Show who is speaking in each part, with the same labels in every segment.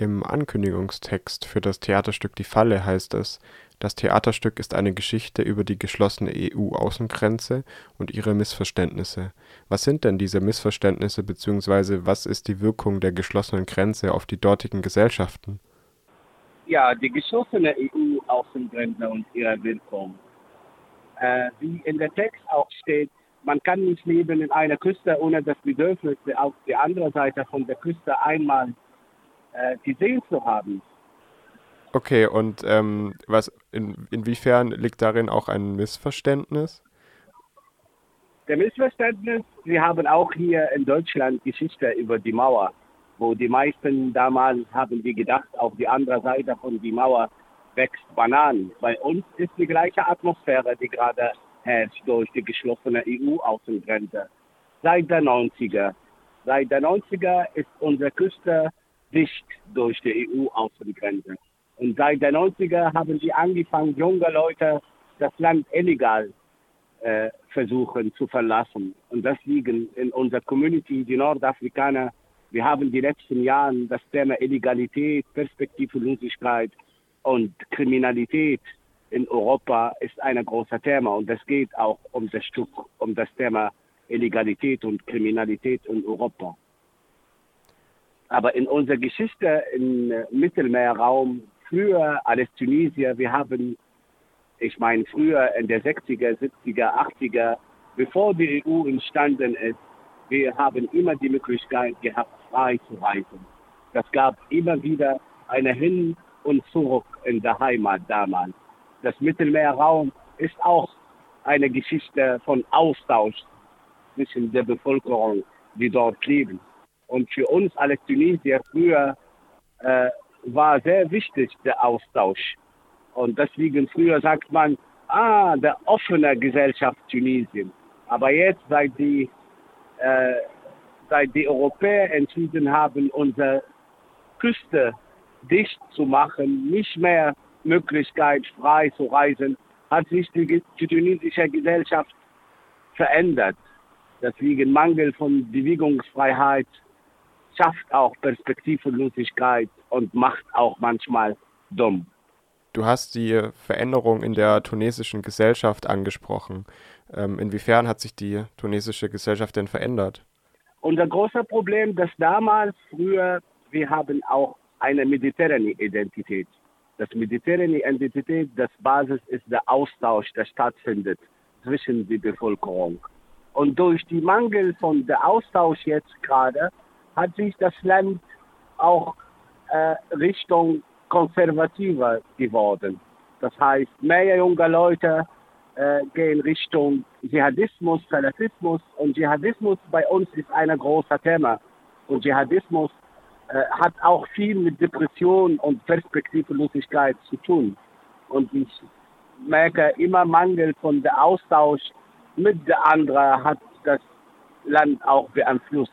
Speaker 1: Im Ankündigungstext für das Theaterstück Die Falle heißt es, das Theaterstück ist eine Geschichte über die geschlossene EU-Außengrenze und ihre Missverständnisse. Was sind denn diese Missverständnisse bzw. was ist die Wirkung der geschlossenen Grenze auf die dortigen Gesellschaften?
Speaker 2: Ja, die geschlossene EU-Außengrenze und ihre Wirkung. Äh, wie in der Text auch steht, man kann nicht leben in einer Küste, ohne das Bedürfnis auf der anderen Seite von der Küste einmal äh, gesehen zu haben.
Speaker 1: Okay, und ähm, was in, inwiefern liegt darin auch ein Missverständnis?
Speaker 2: Der Missverständnis, wir haben auch hier in Deutschland Geschichte über die Mauer, wo die meisten damals haben die gedacht, auf die andere Seite von die Mauer wächst Bananen. Bei uns ist die gleiche Atmosphäre, die gerade herrscht durch die geschlossene EU-Außengrenze. Seit der 90er. Seit der 90er ist unsere Küste dicht durch die EU-Außengrenze. Und seit der 90er haben sie angefangen, junge Leute das Land illegal äh, versuchen zu verlassen. Und deswegen in unserer Community, die Nordafrikaner, wir haben die letzten Jahre das Thema Illegalität, Perspektivlosigkeit und Kriminalität in Europa ist ein großes Thema. Und es geht auch um das Stück, um das Thema Illegalität und Kriminalität in Europa. Aber in unserer Geschichte im Mittelmeerraum, früher als Tunesier, wir haben, ich meine, früher in der 60er, 70er, 80er, bevor die EU entstanden ist, wir haben immer die Möglichkeit gehabt, frei zu reisen. Das gab immer wieder eine Hin- und Zurück in der Heimat damals. Das Mittelmeerraum ist auch eine Geschichte von Austausch zwischen der Bevölkerung, die dort leben. Und für uns als Tunesier früher äh, war sehr wichtig der Austausch. Und deswegen früher sagt man, ah, der offene Gesellschaft Tunesien. Aber jetzt, seit die, äh, seit die Europäer entschieden haben, unsere Küste dicht zu machen, nicht mehr Möglichkeit, frei zu reisen, hat sich die, die tunesische Gesellschaft verändert. Deswegen Mangel von Bewegungsfreiheit schafft auch Perspektivlosigkeit und macht auch manchmal dumm.
Speaker 1: Du hast die Veränderung in der tunesischen Gesellschaft angesprochen. Ähm, inwiefern hat sich die tunesische Gesellschaft denn verändert?
Speaker 2: Unser großes Problem, dass damals früher, wir haben auch eine mediterrane Identität. Das mediterrane Identität, das Basis ist der Austausch, der stattfindet zwischen der Bevölkerung. Und durch die Mangel von der Austausch jetzt gerade hat sich das Land auch äh, Richtung konservativer geworden. Das heißt, mehr junge Leute äh, gehen Richtung Dschihadismus, Salafismus und Dschihadismus bei uns ist ein großes Thema. Und Dschihadismus äh, hat auch viel mit Depression und Perspektivlosigkeit zu tun. Und ich merke immer Mangel von der Austausch mit der anderen hat das Land auch beeinflusst.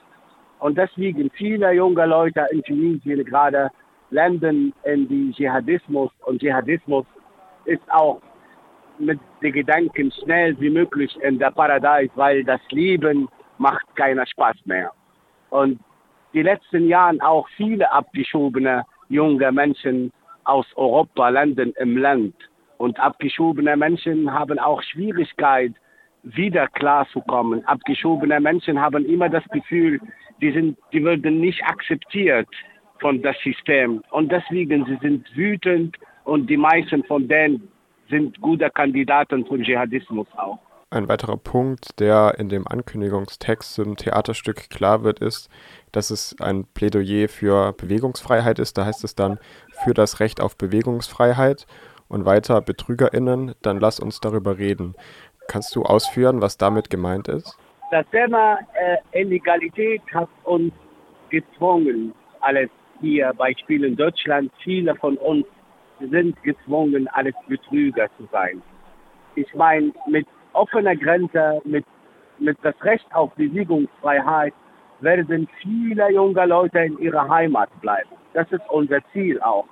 Speaker 2: Und deswegen viele junge Leute in Tunesien gerade landen in die Dschihadismus und Dschihadismus ist auch mit den Gedanken schnell wie möglich in der Paradies, weil das Leben macht keinen Spaß mehr. Und die letzten Jahren auch viele abgeschobene junge Menschen aus Europa landen im Land. Und abgeschobene Menschen haben auch Schwierigkeit, wieder klarzukommen. Abgeschobene Menschen haben immer das Gefühl, die, sind, die würden nicht akzeptiert von das System. Und deswegen sie sind wütend und die meisten von denen sind gute Kandidaten für Dschihadismus auch.
Speaker 1: Ein weiterer Punkt, der in dem Ankündigungstext zum Theaterstück klar wird, ist, dass es ein Plädoyer für Bewegungsfreiheit ist. Da heißt es dann für das Recht auf Bewegungsfreiheit und weiter BetrügerInnen, dann lass uns darüber reden. Kannst du ausführen, was damit gemeint ist?
Speaker 2: Das Thema äh, Illegalität hat uns gezwungen, alles hier Beispiel in Deutschland, viele von uns sind gezwungen, alles Betrüger zu sein. Ich meine, mit offener Grenze, mit, mit das Recht auf Bewegungsfreiheit werden viele junge Leute in ihrer Heimat bleiben. Das ist unser Ziel auch.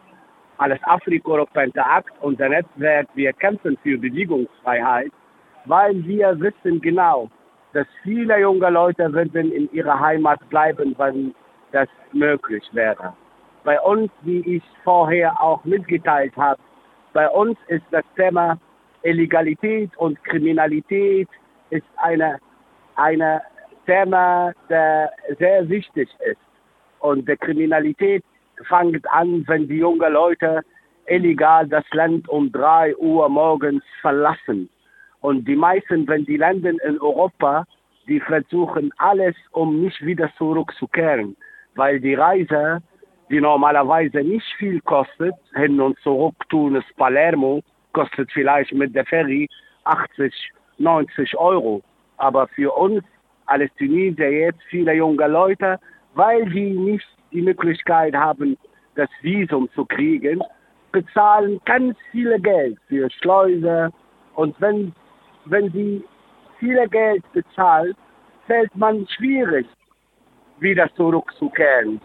Speaker 2: Als Afrika-Europäischer Akt, unser Netzwerk, wir kämpfen für Bewegungsfreiheit, weil wir wissen genau, dass viele junge Leute werden in ihrer Heimat bleiben, wenn das möglich wäre. Bei uns, wie ich vorher auch mitgeteilt habe, bei uns ist das Thema Illegalität und Kriminalität ist eine, eine Thema, der sehr wichtig ist. Und die Kriminalität fängt an, wenn die jungen Leute illegal das Land um drei Uhr morgens verlassen. Und die meisten, wenn die landen in Europa, die versuchen alles, um nicht wieder zurückzukehren, weil die Reise, die normalerweise nicht viel kostet, hin und zurück Tunis, Palermo, kostet vielleicht mit der Ferry 80, 90 Euro. Aber für uns als Tunesier jetzt viele junge Leute, weil sie nicht die Möglichkeit haben, das Visum zu kriegen, bezahlen ganz viel Geld für Schleuse. Und wenn, wenn sie viel Geld bezahlt, fällt man schwierig, wieder zurückzukehren.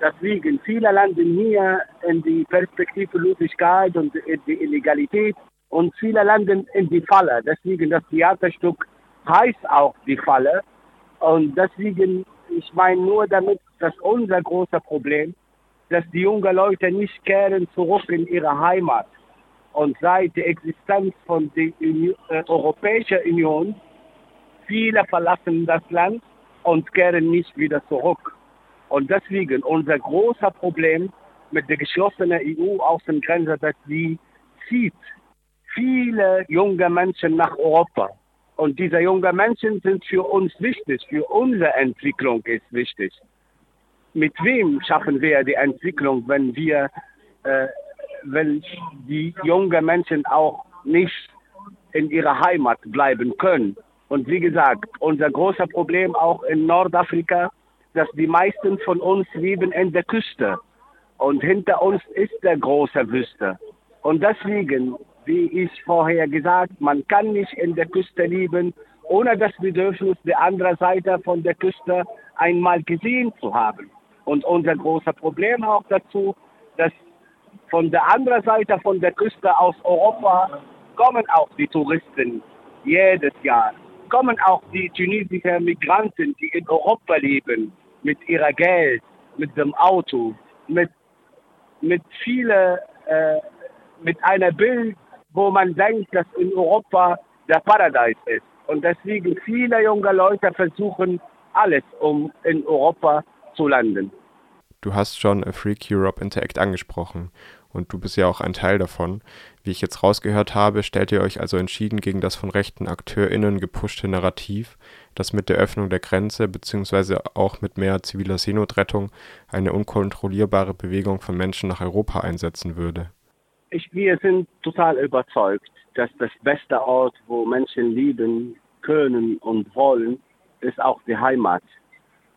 Speaker 2: Deswegen, viele landen hier in die Perspektivlosigkeit und in die Illegalität und viele landen in die Falle. Deswegen, das Theaterstück heißt auch die Falle. Und deswegen, ich meine nur damit, dass unser großes Problem, dass die jungen Leute nicht kehren zurück in ihre Heimat. Und seit der Existenz von der äh, Europäischen Union, viele verlassen das Land und kehren nicht wieder zurück. Und deswegen unser großes Problem mit der geschlossenen EU-Außengrenze, dass sie zieht viele junge Menschen nach Europa. Und diese jungen Menschen sind für uns wichtig, für unsere Entwicklung ist wichtig. Mit wem schaffen wir die Entwicklung, wenn wir, äh, wenn die jungen Menschen auch nicht in ihrer Heimat bleiben können? Und wie gesagt, unser großes Problem auch in Nordafrika, dass die meisten von uns leben in der Küste. Und hinter uns ist der große Wüste. Und deswegen wie ich vorher gesagt, man kann nicht in der Küste leben, ohne das Bedürfnis der anderen Seite von der Küste einmal gesehen zu haben. Und unser großes Problem auch dazu, dass von der anderen Seite von der Küste aus Europa kommen auch die Touristen jedes Jahr. Kommen auch die tunesischen Migranten, die in Europa leben, mit ihrer Geld, mit dem Auto, mit, mit viele, äh, mit einer Bild, wo man denkt, dass in Europa der Paradies ist. Und deswegen viele junge Leute versuchen alles, um in Europa zu landen.
Speaker 1: Du hast schon Freak Europe Interact angesprochen und du bist ja auch ein Teil davon. Wie ich jetzt rausgehört habe, stellt ihr euch also entschieden gegen das von rechten AkteurInnen gepushte Narrativ, das mit der Öffnung der Grenze bzw. auch mit mehr ziviler Seenotrettung eine unkontrollierbare Bewegung von Menschen nach Europa einsetzen würde
Speaker 2: ich, wir sind total überzeugt, dass das beste Ort, wo Menschen leben können und wollen, ist auch die Heimat.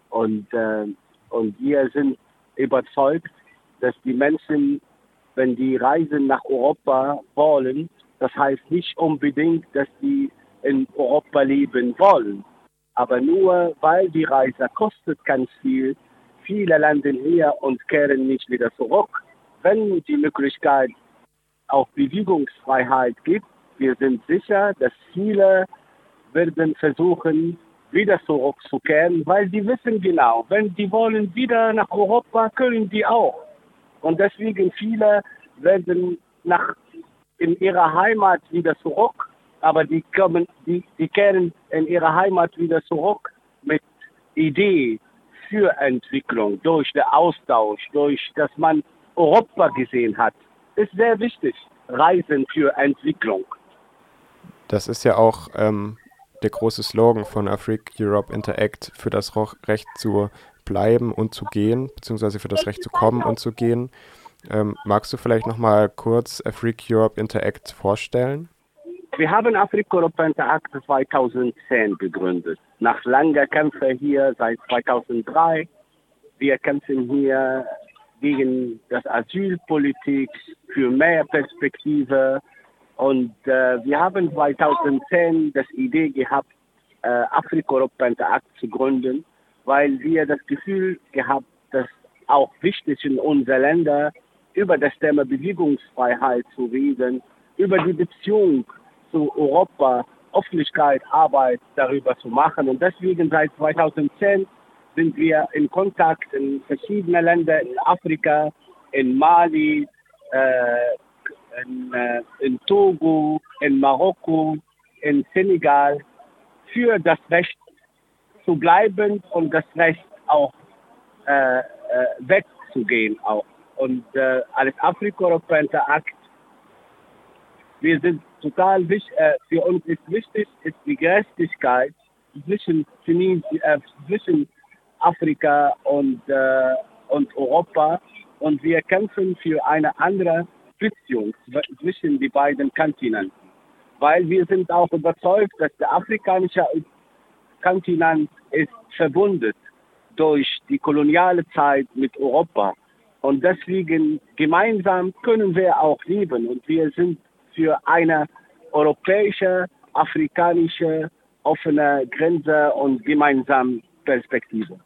Speaker 2: Und, äh, und wir sind überzeugt, dass die Menschen, wenn die reisen nach Europa wollen, das heißt nicht unbedingt, dass sie in Europa leben wollen, aber nur weil die Reise kostet ganz viel, viele landen hier und kehren nicht wieder zurück. Wenn die Möglichkeit auch Bewegungsfreiheit gibt. Wir sind sicher, dass viele werden versuchen, wieder zurückzukehren, weil die wissen genau, wenn die wollen wieder nach Europa, können die auch. Und deswegen viele werden nach in ihrer Heimat wieder zurück, aber die kommen, die, die kehren in ihre Heimat wieder zurück mit Idee für Entwicklung, durch den Austausch, durch, dass man Europa gesehen hat ist sehr wichtig. Reisen für Entwicklung.
Speaker 1: Das ist ja auch ähm, der große Slogan von Afrique Europe Interact für das Recht zu bleiben und zu gehen, beziehungsweise für das Recht zu kommen und zu gehen. Ähm, magst du vielleicht noch mal kurz Afrique Europe Interact vorstellen?
Speaker 2: Wir haben Afrique Europe Interact 2010 gegründet. Nach langer Kämpfe hier seit 2003. Wir kämpfen hier gegen das Asylpolitik, für mehr Perspektive. Und äh, wir haben 2010 das Idee gehabt, äh, Afrika-Europa-Akt zu gründen, weil wir das Gefühl gehabt, dass auch wichtig in unseren Ländern über das Thema Bewegungsfreiheit zu reden, über die Beziehung zu Europa, Öffentlichkeit, Arbeit darüber zu machen. Und deswegen seit 2010 sind wir in Kontakt in verschiedenen Ländern in Afrika, in Mali, äh, in, äh, in Togo, in Marokko, in Senegal für das Recht zu bleiben und das Recht auch äh, äh, wegzugehen auch. Und äh, als afrika-europäischer Akt, wir sind total wichtig, äh, für uns ist wichtig, ist die Gerechtigkeit zwischen, äh, zwischen Afrika und, äh, und Europa und wir kämpfen für eine andere Beziehung zwischen die beiden Kontinenten. Weil wir sind auch überzeugt, dass der afrikanische Kontinent ist verbunden durch die koloniale Zeit mit Europa. Und deswegen gemeinsam können wir auch leben. Und wir sind für eine europäische, afrikanische, offene Grenze und gemeinsame Perspektive.